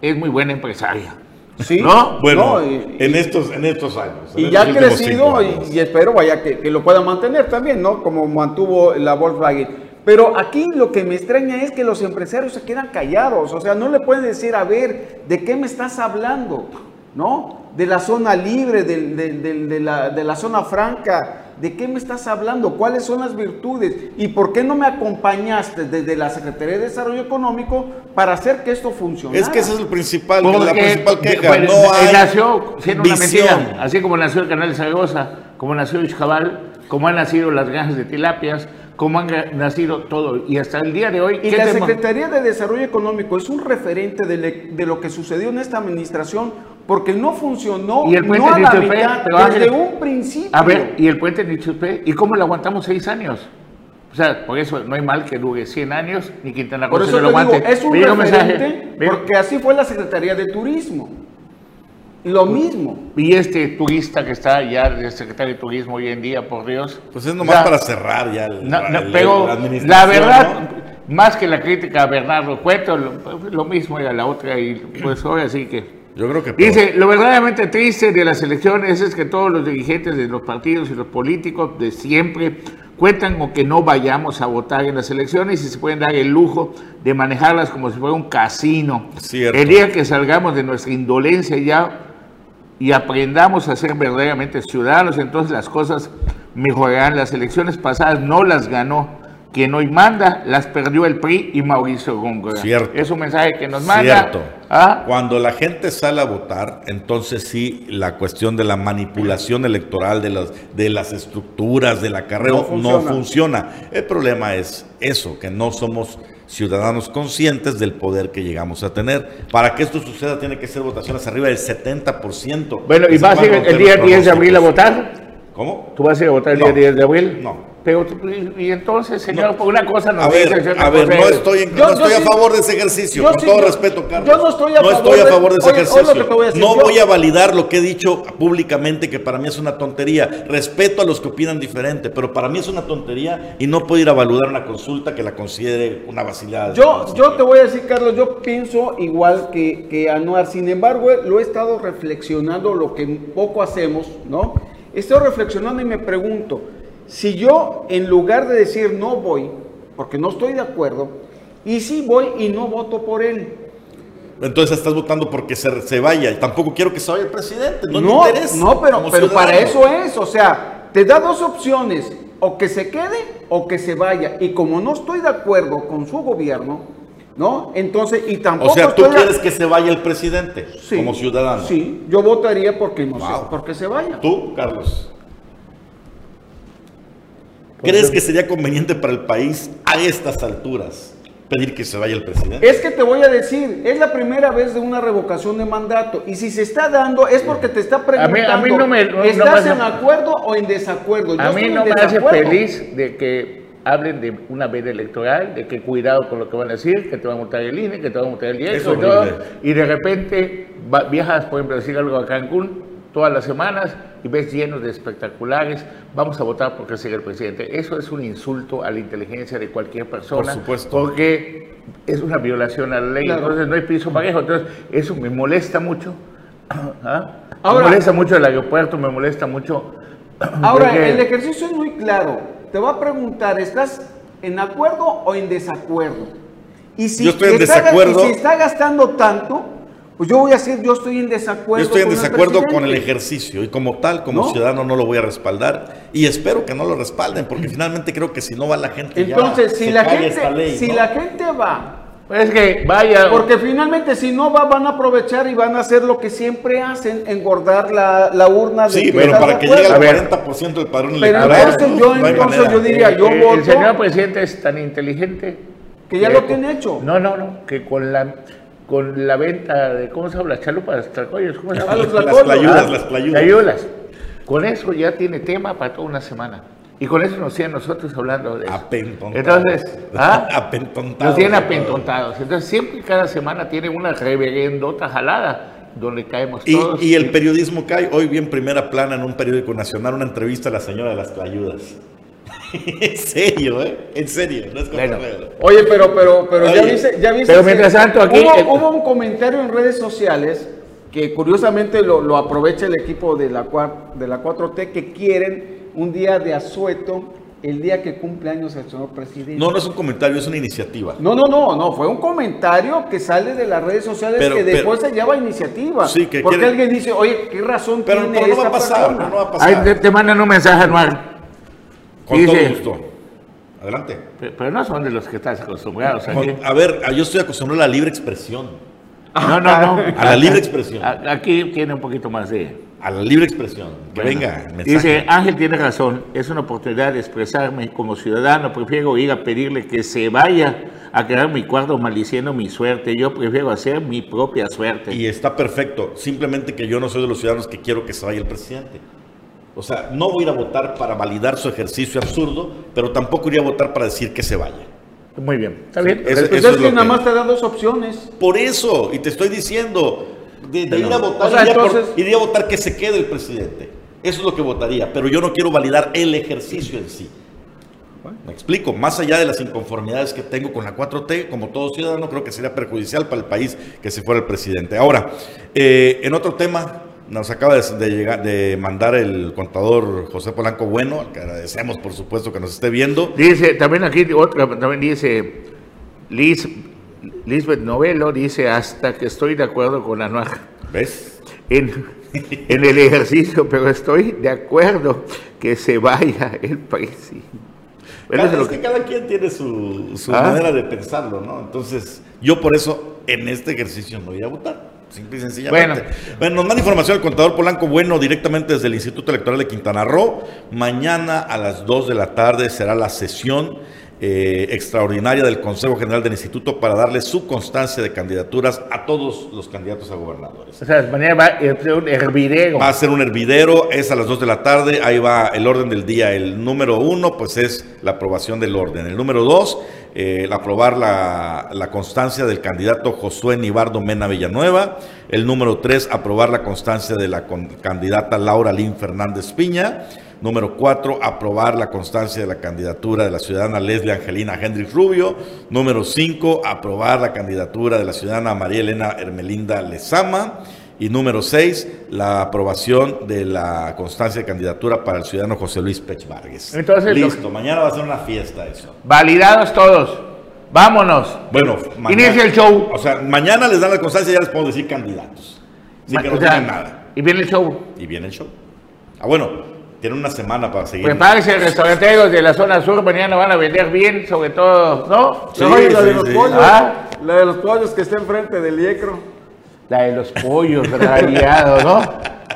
es muy buena empresaria. Sí, ¿no? Bueno, en, estos, en estos años. Y ya ha crecido y, espero vaya que, lo pueda mantener también, ¿no? Como mantuvo la Volkswagen. Pero aquí lo que me extraña es que los empresarios se quedan callados, o sea, no le pueden decir, a ver, ¿de qué me estás hablando? ¿No? De la zona libre, de, la, de la zona franca, ¿De qué me estás hablando? ¿Cuáles son las virtudes? ¿Y por qué no me acompañaste desde la Secretaría de Desarrollo Económico para hacer que esto funcione? Es que ese es el principal, Porque, la principal queja. bueno, no hay nació siendo una mentira, así como nació el canal de Zaragoza, como nació el como han nacido las granjas de tilapias, como han nacido todo. Y hasta el día de hoy, Y ¿qué la? Secretaría de Desarrollo Económico es un referente de lo que sucedió en esta administración porque no funcionó Y el puente no a de la mitad, pero desde un principio. A ver, ¿y el puente de Ixtepec? ¿Y cómo lo aguantamos seis años? O sea, por eso no hay mal que dure 100 años, ni Quintana Por Roo eso se te lo aguante. digo, es un llega referente porque así fue la Secretaría de Turismo. Lo mismo. Y este turista que está ya de secretario de turismo hoy en día, por Dios. Pues es O nomás sea, para cerrar ya el, No, no, el- pero la administración, la verdad, ¿no? más que la crítica a Bernardo Cueto, lo, lo mismo era la otra y pues ahora sí que... Yo creo que peor. Dice, lo verdaderamente triste de las elecciones es que todos los dirigentes de los partidos y los políticos de siempre cuentan con que no vayamos a votar en las elecciones y se pueden dar el lujo de manejarlas como si fuera un casino. Cierto. El día que salgamos de nuestra indolencia ya y aprendamos a ser verdaderamente ciudadanos, entonces las cosas mejorarán. Las elecciones pasadas no las ganó quien hoy manda, las perdió el PRI y Mauricio Góngora. Cierto. Es un mensaje que nos manda. Cierto. ¿ah? Cuando la gente sale a votar, entonces sí, la cuestión de la manipulación electoral, de las, de las estructuras, del acarreo, No no funciona. El problema es eso, que no somos ciudadanos conscientes del poder que llegamos a tener. Para que esto suceda tiene que ser votaciones arriba del 70%. Bueno, ¿y vas a ir el día romper 10 de abril a votar? ¿Cómo? ¿Tú vas a ir a votar el No. día 10 de abril? No. Pero, y, y entonces, señor, No. una cosa nos A ver, a ver, no es- estoy, en- Yo- no estoy yo a favor de ese ejercicio, yo con todo respeto, Carlos. yo no estoy a estoy favor a de- favor de ese oye, ejercicio. a decir, no voy a validar lo que he dicho públicamente, que para mí es una tontería. Respeto a los que opinan diferente, pero para mí es una tontería y no puedo ir a validar una consulta que la considere una vacilada. Yo, yo te voy a decir, Carlos, yo pienso igual que, que Anuar. Sin embargo, lo he estado reflexionando, lo que poco hacemos, ¿no? Estoy reflexionando y me pregunto, si yo, en lugar de decir no voy, porque no estoy de acuerdo, y si voy y no voto por él. Entonces estás votando porque se, se vaya. Y tampoco quiero que se vaya el presidente. No, No, me interesa. no, pero, pero para eso es, o sea, te da dos opciones, o que se quede o que se vaya. Y como no estoy de acuerdo con su gobierno, ¿no? Entonces, y tampoco O sea, tú estoy quieres que se vaya el presidente Sí, como ciudadano. Sí, yo votaría porque no sé, Wow. porque se vaya. ¿Tú, Carlos? ¿Crees que sería conveniente para el país a estas alturas pedir que se vaya el presidente? Es que te voy a decir, es la primera vez de una revocación de mandato y si se está dando es porque te está preguntando, a mí no me- no- ¿estás no en acuerdo o en desacuerdo? Yo A mí en no me hace feliz de que hablen de una veda electoral, de que cuidado con lo que van a decir, que te van a votar el INE, que te van a votar el Es IESO y de repente va- viajas, por ejemplo, a decir algo a Cancún todas las semanas y ves llenos de espectaculares, vamos a votar porque siga el presidente. Eso es un insulto a la inteligencia de cualquier persona, Por supuesto. porque es una violación a la ley, Claro. entonces no hay piso parejo, entonces eso me molesta mucho. ¿Ah? Ahora- me molesta mucho el aeropuerto, me molesta mucho... Ahora, porque- el ejercicio es muy claro. Te va a preguntar, ¿estás en acuerdo o en desacuerdo? Y si Yo estoy en está- desacuerdo. y si está gastando tanto, pues yo voy a decir, yo estoy en desacuerdo. Yo estoy en con el desacuerdo con el ejercicio y como tal, como ¿No? ciudadano, no lo voy a respaldar y espero que no lo respalden porque finalmente creo que si no va la gente ya Entonces, si se la gente, esta ley, si ¿no? la gente va, Es que vaya, porque finalmente si no va, van a aprovechar y van a hacer lo que siempre hacen, engordar la, la urna. de Sí, que pero para que llegue al ver. 40% del padrón Pero electoral. entonces yo, no entonces yo diría, yo el, voto el señor presidente es tan inteligente que ya lo tiene hecho. No, no, no, que con la con la venta de ¿cómo se llama? Las chalupas, tracoyos, ¿cómo se llama? Ah, los Las tlacoyos. playudas, Ah, las playudas. Con eso ya tiene tema para toda una semana. Y con eso nos tienen nosotros hablando de eso. Apentontados. Entonces, ¿ah? Apentontados. Nos tienen apentontados. Entonces, siempre y cada semana tiene una reverendota jalada donde caemos Y, todos. y el periodismo cae. Hoy vi en primera plana en un periódico nacional una entrevista a la señora de las playudas. en serio, ¿eh? En serio. No es Bueno. Oye, pero, pero, pero ya viste, ya viste. pero mientras tanto aquí- Hubo, eh, hubo un comentario en redes sociales que curiosamente lo, lo aprovecha el equipo de la, de la 4T que quieren un día de asueto el día que cumple años el señor presidente. No, no es un comentario, es una iniciativa. No, no, no, no, fue un comentario que sale de las redes sociales Pero- que después pero- se lleva iniciativa. Sí, que porque quiere- alguien dice, oye, ¿qué razón Pero, tiene pero no va esta a pasar, persona? no va a pasar. Ay, te, te mandan un mensaje anual. Con Dice- todo gusto. Adelante. Pero, pero no son de los que estás acostumbrados. Con- aquí. a ver, yo estoy acostumbrado a la libre expresión. No, no, no. A la libre expresión. Aquí tiene un poquito más de... A la libre expresión. Que Bueno, venga, mensaje. Dice, Ángel tiene razón, es una oportunidad de expresarme como ciudadano, prefiero ir a pedirle que se vaya a quedar en mi cuarto maldiciendo mi suerte, yo prefiero hacer mi propia suerte. Y está perfecto. Simplemente que yo no soy de los ciudadanos que quiero que se vaya el presidente. O sea, no voy a ir a votar para validar su ejercicio absurdo, pero tampoco iría a votar para decir que se vaya. Muy bien, está bien. Eso- Pues eso es que nada que- más te dan dos opciones. Por eso, y te estoy diciendo, de, de ir a votar, O sea, iría, por- entonces- iría a votar que se quede el presidente. Eso es lo que votaría, pero yo no quiero validar el ejercicio en sí. Me explico, más allá de las inconformidades que tengo con la 4T, como todo ciudadano, creo que sería perjudicial para el país que se fuera el presidente. Ahora, eh, en otro tema, nos acaba de, de llegar, de mandar el contador José Polanco Bueno, al que agradecemos por supuesto que nos esté viendo. Dice, también aquí otra, también dice, Liz, Lisbeth Novelo dice, hasta que estoy de acuerdo con Anuar ¿Ves? en, en el ejercicio, pero estoy de acuerdo que se vaya el. Bueno, Cada, es es lo que que- cada quien tiene su, su Ah. manera de pensarlo, ¿no? Entonces, yo por eso en este ejercicio no voy a votar. Simple y sencillamente. Bueno. Bueno, nos manda información el contador Polanco Bueno directamente desde el Instituto Electoral de Quintana Roo. Mañana a las 2 de la tarde será la sesión eh, extraordinaria del Consejo General del Instituto para darle su constancia de candidaturas a todos los candidatos a gobernadores. O sea, de manera va a ser un hervidero. Va a ser un hervidero, es a las 2 de la tarde, ahí va el orden del día. El número uno, pues es la aprobación del orden. El número dos, eh, el aprobar la, la constancia del candidato Josué Nibardo Mena Villanueva. El número tres, aprobar la constancia de la con- candidata Laura Lynn Fernández Piña. Número cuatro, aprobar la constancia de la candidatura de la ciudadana Leslie Angelina Hendrix Rubio. Número cinco, aprobar la candidatura de la ciudadana María Elena Hermelinda Lezama. Y número seis, la aprobación de la constancia de candidatura para el ciudadano José Luis Pech Vargas. Entonces, Listo, mañana va a ser una fiesta eso. Validados todos. Vámonos. Bueno, Inicia el show. O sea, mañana les dan la constancia y ya les puedo decir candidatos. Así que Ma- no o sea, tienen nada. Y viene el show. Y viene el show. Ah, bueno, tienen una semana para seguir. Prepárense, restauranteros de la zona sur, mañana van a vender bien, sobre todo, ¿no? Sí, Oye, la de los sí. pollos. Ah. La de los pollos que está enfrente del IECRO. La de los pollos rayados, ¿no?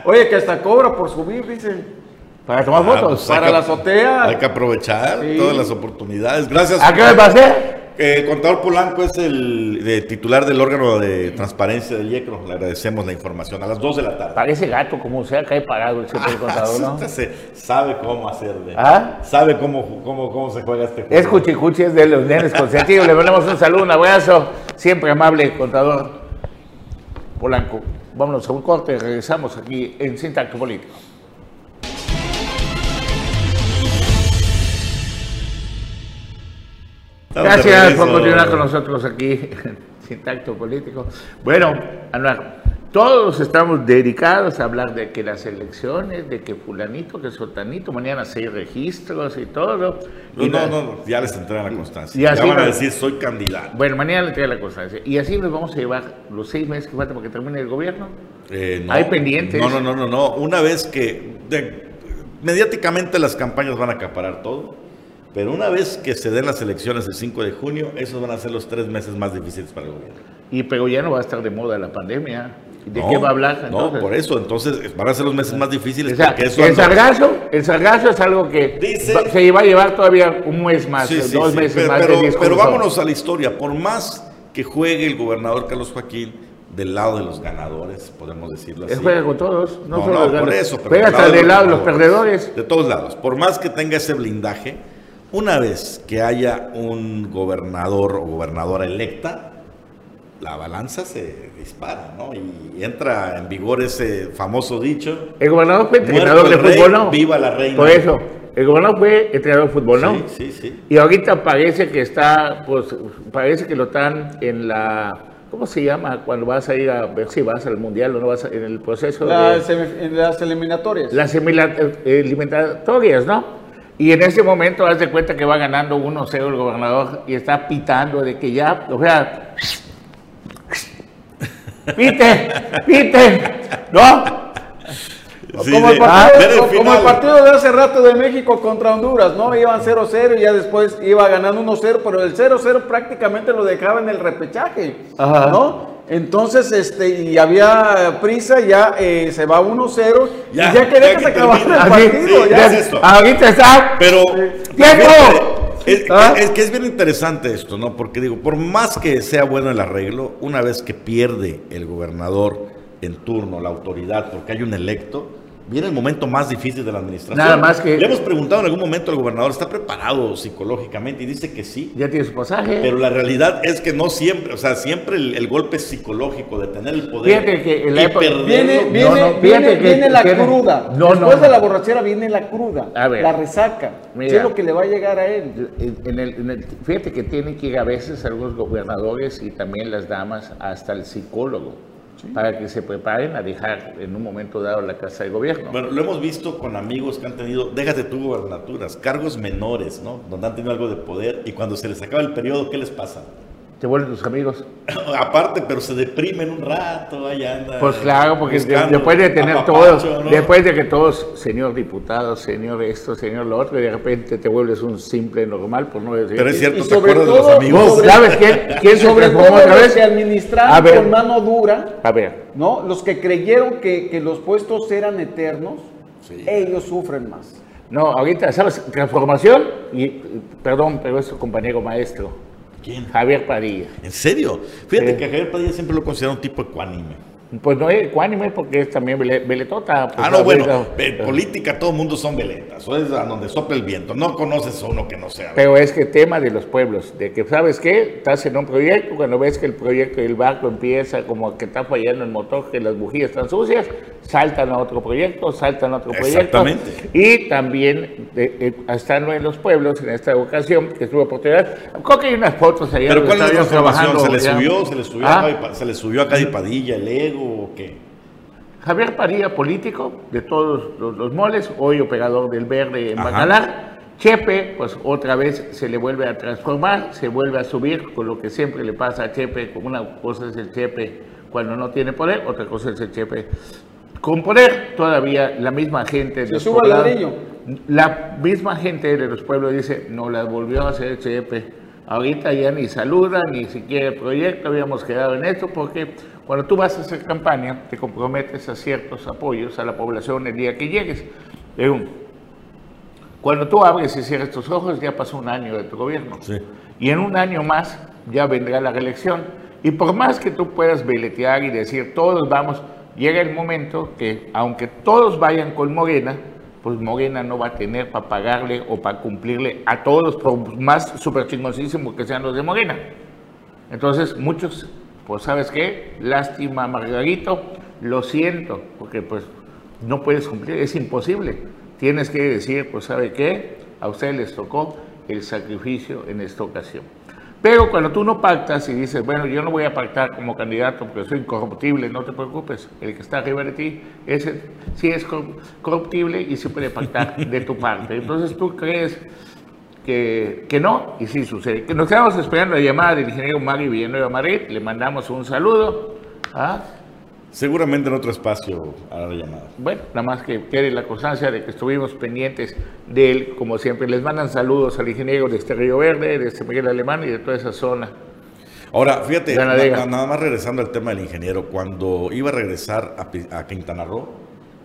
Oye, que hasta cobra por subir, dicen. Para tomar Ah, fotos. pues Para que- la azotea. Hay que aprovechar Sí. todas las oportunidades. Gracias. ¿A qué ser? Eh, El contador Polanco es el de- titular del órgano de transparencia del IECRO. Le agradecemos la información. A las 2 de la tarde. Parece gato, como sea, cae parado el señor contador, ¿no? Se- sabe cómo hacerle. ¿Ah? Sabe cómo, cómo, cómo se juega este juego. Es cuchicuchi, es de los nenes consentidos. Le mandamos un saludo, un abrazo. Siempre amable, contador Polanco. Vámonos a un corte, regresamos aquí en Sintacto Político. Gracias por continuar con nosotros aquí en Sintacto Político. Bueno, Anuar, todos estamos dedicados a hablar de que las elecciones, de que fulanito, que sotanito, mañana seis registros y todo. No, Y no, no, no, ya les entregan la constancia. Y Ya van a decir, soy candidato. Bueno, mañana le trae la constancia. Y así nos vamos a llevar los seis meses que faltan para que termine el gobierno. Eh, no. Hay pendientes. No, no, no, no, no. Una vez que de- mediáticamente las campañas van a acaparar todo, pero una vez que se den las elecciones el 5 de junio, esos van a ser los tres meses más difíciles para el gobierno. Y pero ya no va a estar de moda la pandemia. ¿De No, qué va a hablar entonces? No, por eso, entonces van a ser los meses más difíciles O sea, porque eso el sargazo, el sargazo es algo que Dice- se va a llevar todavía un mes más, Sí, sí, dos sí, meses pero, más pero- de pero vámonos a la historia. Por más que juegue el gobernador Carlos Joaquín del lado de los ganadores, podemos decirlo así. juega con todos, no, No, solo no, los por ganadores. eso. pero Juega del hasta del lado de los ganadores. perdedores. De todos lados. Por más que tenga ese blindaje, una vez que haya un gobernador o gobernadora electa, la balanza se dispara, ¿no? Y entra en vigor ese famoso dicho. El gobernador fue entrenador de rey, fútbol, ¿no? viva la reina. Por eso, el gobernador fue entrenador de fútbol, ¿no? Sí, sí, sí. Y ahorita parece que está, pues, parece que lo están en la, ¿cómo se llama? Cuando vas a ir a ver si vas al mundial o no vas a- en el proceso Las, de en las eliminatorias. las eh, eliminatorias, ¿no? Y en ese momento haz de cuenta que va ganando 1-0 el gobernador y está pitando de que ya, o sea, pite, pite, ¿no? Sí, como, el de- ah, partido, como el partido de hace rato de México contra Honduras, ¿no? Iban 0-0 y ya después iba ganando 1-0, pero el 0-0 prácticamente lo dejaba en el repechaje, Ajá. ¿no? Entonces, este, y había prisa, ya eh, se va 1-0 Ya, y ya quería ya que que se acabara el partido. Sí, ya es esto. Ahorita está. Pero ¡Tiempo! Es, ¿Ah? es que es bien interesante esto, ¿no? Porque digo, por más que sea bueno el arreglo, una vez que pierde el gobernador en turno, la autoridad, porque hay un electo, viene el momento más difícil de la administración. Nada más que- Le hemos preguntado en algún momento al gobernador, ¿está preparado psicológicamente? Y dice que sí. Ya tiene su pasaje. Pero la realidad es que no siempre, o sea, siempre el, el golpe psicológico de tener el poder Fíjate que en la y época- perderlo- Viene, No, viene, no, viene, que viene la cruda. No, Después no, de la borrachera viene la cruda, A ver. la resaca. Mira. ¿Qué es lo que le va a llegar a él? En- en el- en el- fíjate que tienen que ir a veces algunos gobernadores y también las damas hasta el psicólogo para que se preparen a dejar en un momento dado la casa de gobierno. Bueno, lo hemos visto con amigos que han tenido, déjate tú gobernaturas, cargos menores, ¿no? Donde han tenido algo de poder y cuando se les acaba el periodo, ¿qué les pasa? ¿Te vuelven tus amigos? Aparte, pero se deprimen un rato, ahí anda. Pues claro, porque después de tener todos, ¿no? después de que todos, señor diputado, señor esto, señor lo otro, y de repente te vuelves un simple normal, por no decir. Pero es cierto, Y ¿te sobre acuerdas de los amigos? ¿Vos sobre- sabes quién, quién se Sobre todo otra vez? que administraron A ver. con mano dura, A ver, ¿no? Los que creyeron que, que los puestos eran eternos, Sí. ellos sufren más. no, ahorita, ¿sabes? Transformación, y, y- perdón, pero es tu compañero maestro, ¿Quién? Javier Padilla. ¿En serio? Fíjate Sí. que Javier Padilla siempre lo considero un tipo ecuánime. Pues no es ecuánime porque es también vele- veletota. pues, ah, no, bueno, en política todo el mundo son veletas, o es a donde sopla el viento. No conoces a uno que no sea. Pero es que tema de los pueblos, de que sabes qué, estás en un proyecto, cuando ves que el proyecto del barco empieza como que está fallando el motor, que las bujías están sucias, saltan a otro proyecto, saltan a otro proyecto. Exactamente. Y también, de- eh, estando en los pueblos, en esta ocasión, que tuve oportunidad, creo que hay unas fotos allá. Pero ¿cuál es la transformación? ¿Se le trabajando, subió? ¿Se le subió, Ah. a ¿Se le subió a Cadi Padilla el ego o qué? Javier Padilla, político de todos los, los moles, hoy operador del Verde en Ajá. Bacalar. Chepe, pues otra vez se le vuelve a transformar, se vuelve a subir, con lo que siempre le pasa a Chepe. Una cosa es el Chepe cuando no tiene poder, otra cosa es el Chepe con poder. Todavía la misma gente de Se los ladrillo. la misma gente de los pueblos dice, no la volvió a hacer Chepe. Ahorita ya ni saluda, ni siquiera el proyecto, habíamos quedado en esto, porque cuando tú vas a hacer campaña, te comprometes a ciertos apoyos a la población el día que llegues. Cuando tú abres y cierras tus ojos, ya pasó un año de tu gobierno. Sí. Y en un año más ya vendrá la reelección. Y por más que tú puedas veletear y decir, todos vamos, llega el momento que, aunque todos vayan con Morena, pues Morena no va a tener para pagarle o para cumplirle a todos, por más súper chingoncísimos que sean los de Morena. Entonces, muchos, pues, ¿sabes qué? Lástima, Margarito, lo siento, porque pues no puedes cumplir, es imposible. Tienes que decir, pues, ¿sabe qué? A ustedes les tocó el sacrificio en esta ocasión. Pero cuando tú no pactas y dices, bueno, yo no voy a pactar como candidato porque soy incorruptible, no te preocupes, el que está arriba de ti, ese sí es cor- corruptible y sí puede pactar de tu parte. Entonces tú crees que, que no, y sí sucede. Que nos quedamos esperando la llamada del ingeniero Mario Villanueva Madrid, le mandamos un saludo. ¿ah? Seguramente en otro espacio hará la llamada. Bueno, nada más que quede la constancia de que estuvimos pendientes de él, como siempre. Les mandan saludos al ingeniero de este Río Verde, de este Miguel Alemán y de toda esa zona. Ahora, fíjate, na- nada más regresando al tema del ingeniero, cuando iba a regresar a, a Quintana Roo,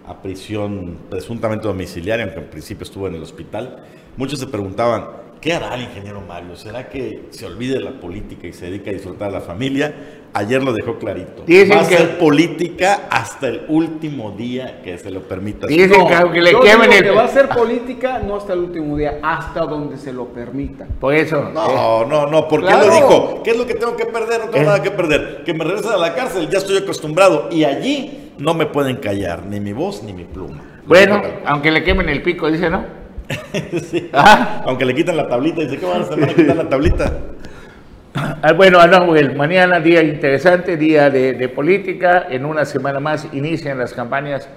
a prisión presuntamente domiciliaria, aunque en principio estuvo en el hospital, muchos se preguntaban, ¿qué hará el ingeniero Mario? ¿Será que se olvide de la política y se dedica a disfrutar a la familia? Ayer lo dejó clarito. Dicen Va a que- ser política hasta el último día que se lo permita. Dicen que aunque le quemen el... que va a ser política no hasta el último día, hasta donde se lo permita. Por eso... eh, No, no, no, porque Claro. él lo dijo. ¿Qué es lo que tengo que perder? No tengo Eh. nada que perder. Que me regresen a la cárcel, ya estoy acostumbrado. Y allí no me pueden callar, ni mi voz ni mi pluma. bueno, aunque le quemen el pico, dice, ¿no? Sí. Ah. Aunque le quitan la tablita, dice, ¿qué van a a quitar la tablita? Ah, Bueno, Anuel, mañana día interesante, día de, de política. En una semana más inician las campañas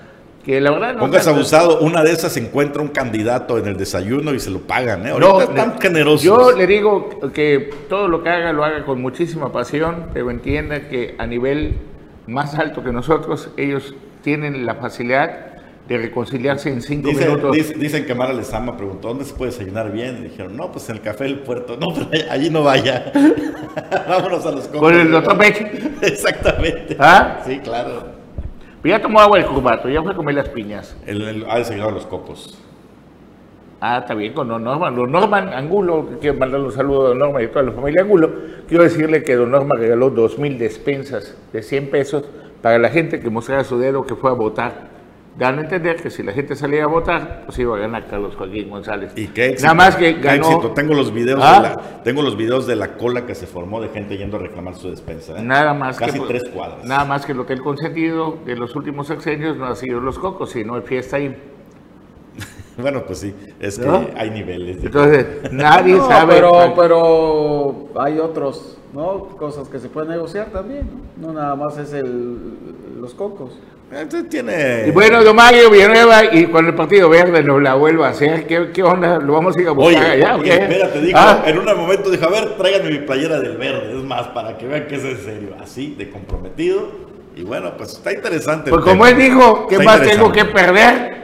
que la verdad no... Pongas tanto- abusado, una de esas encuentra un candidato en el desayuno y se lo pagan, ¿eh? No, están generosos. Yo le digo que todo lo que haga lo haga con muchísima pasión, pero entienda que a nivel más alto que nosotros, ellos tienen la facilidad de reconciliarse en cinco Dice- minutos. dice- dicen que Mara Lezama preguntó dónde se puede desayunar bien. Y dijeron, no, pues en el café del puerto. No, pero allí no vaya. Vámonos a los cocos. Con el doctor Peche. Exactamente. ¿Ah? Sí, claro. Pero ya tomó agua el curvato, ya fue a comer las piñas. El, el, ha desayunado los cocos. Ah, está bien, con don Norman. Don Norman Angulo, quiero mandarle un saludo a don Norman y a toda la familia Angulo. Quiero decirle que don Norman regaló dos mil despensas de 100 pesos para la gente que mostrara su dedo que fue a votar. Dan a entender que si la gente salía a votar, pues iba a ganar Carlos Joaquín González. Y qué éxito. Nada más que qué ganó. éxito. Tengo los videos ¿Ah? de la, tengo los videos de la cola que se formó de gente yendo a reclamar su despensa. ¿eh? Nada más Casi que, tres cuadras. Nada más que el Hotel Consentido de los últimos sexenios no ha sido Los Cocos, sino el Fiesta ahí. Bueno, pues sí, es que ¿No? hay niveles. de- Entonces, nadie No, sabe. pero, pero hay otros, ¿no? Cosas que se pueden negociar también, ¿no? No nada más es el, los cocos. Entonces tiene. Y bueno, don Mario Villanueva, y cuando el Partido Verde nos la vuelva a hacer, ¿qué, qué onda? ¿Lo vamos a ir a buscar Oye, allá oye, espérate, dijo, Ah, en un momento dijo, a ver, tráiganme mi playera del verde, es más, para que vean que es en serio, así, de comprometido, y bueno, pues está interesante. el pues como tema. él dijo, ¿qué Está más tengo que perder?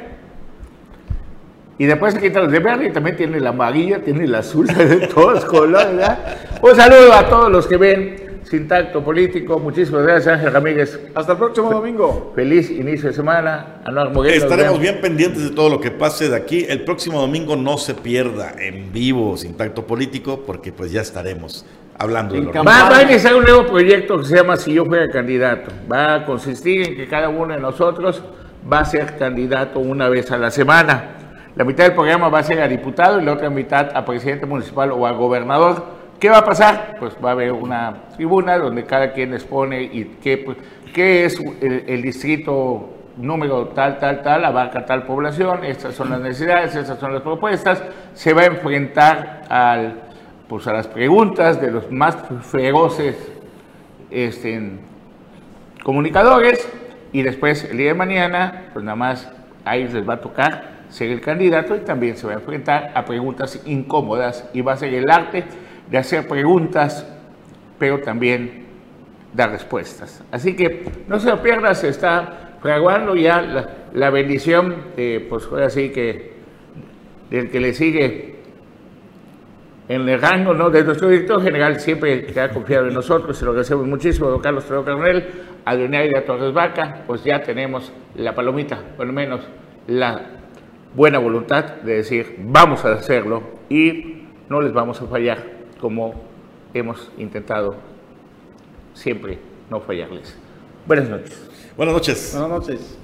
Y después se quita los de verde y también tiene la amarilla, tiene la azul, de todos colores, ¿verdad? Un saludo a todos los que ven Sin Tacto Político. Muchísimas gracias, Ángel Ramírez. Hasta el próximo domingo. Feliz inicio de semana. Anuar nos Estaremos bien pendientes de todo lo que pase de aquí. El próximo domingo no se pierda en vivo Sin Tacto Político, porque pues ya estaremos hablando de. Va, va a iniciar un nuevo proyecto que se llama Si yo fuera candidato. Va a consistir en que cada uno de nosotros va a ser candidato una vez a la semana. La mitad del programa va a ser a diputado y la otra mitad a presidente municipal o a gobernador. ¿Qué va a pasar? Pues va a haber una tribuna donde cada quien expone y qué, pues, qué es el, distrito número tal, tal, tal, abarca tal población, estas son las necesidades, estas son las propuestas, se va a enfrentar al, pues, a las preguntas de los más feroces este, comunicadores y después el día de mañana, pues nada más a ellos les va a tocar ser el candidato y también se va a enfrentar a preguntas incómodas y va a ser el arte de hacer preguntas, pero también dar respuestas. Así que no se lo pierda, se está fraguando ya la, bendición pues ahora sí que, del que le sigue en el rango ¿no? de nuestro director general, siempre que ha confiado en nosotros, se lo agradecemos muchísimo, don Carlos Trejo Coronel, a Leonidas Torres Vaca, pues ya tenemos la palomita, por lo menos la buena voluntad de decir, vamos a hacerlo y no les vamos a fallar como hemos intentado siempre no fallarles. Buenas noches. Buenas noches. Buenas noches.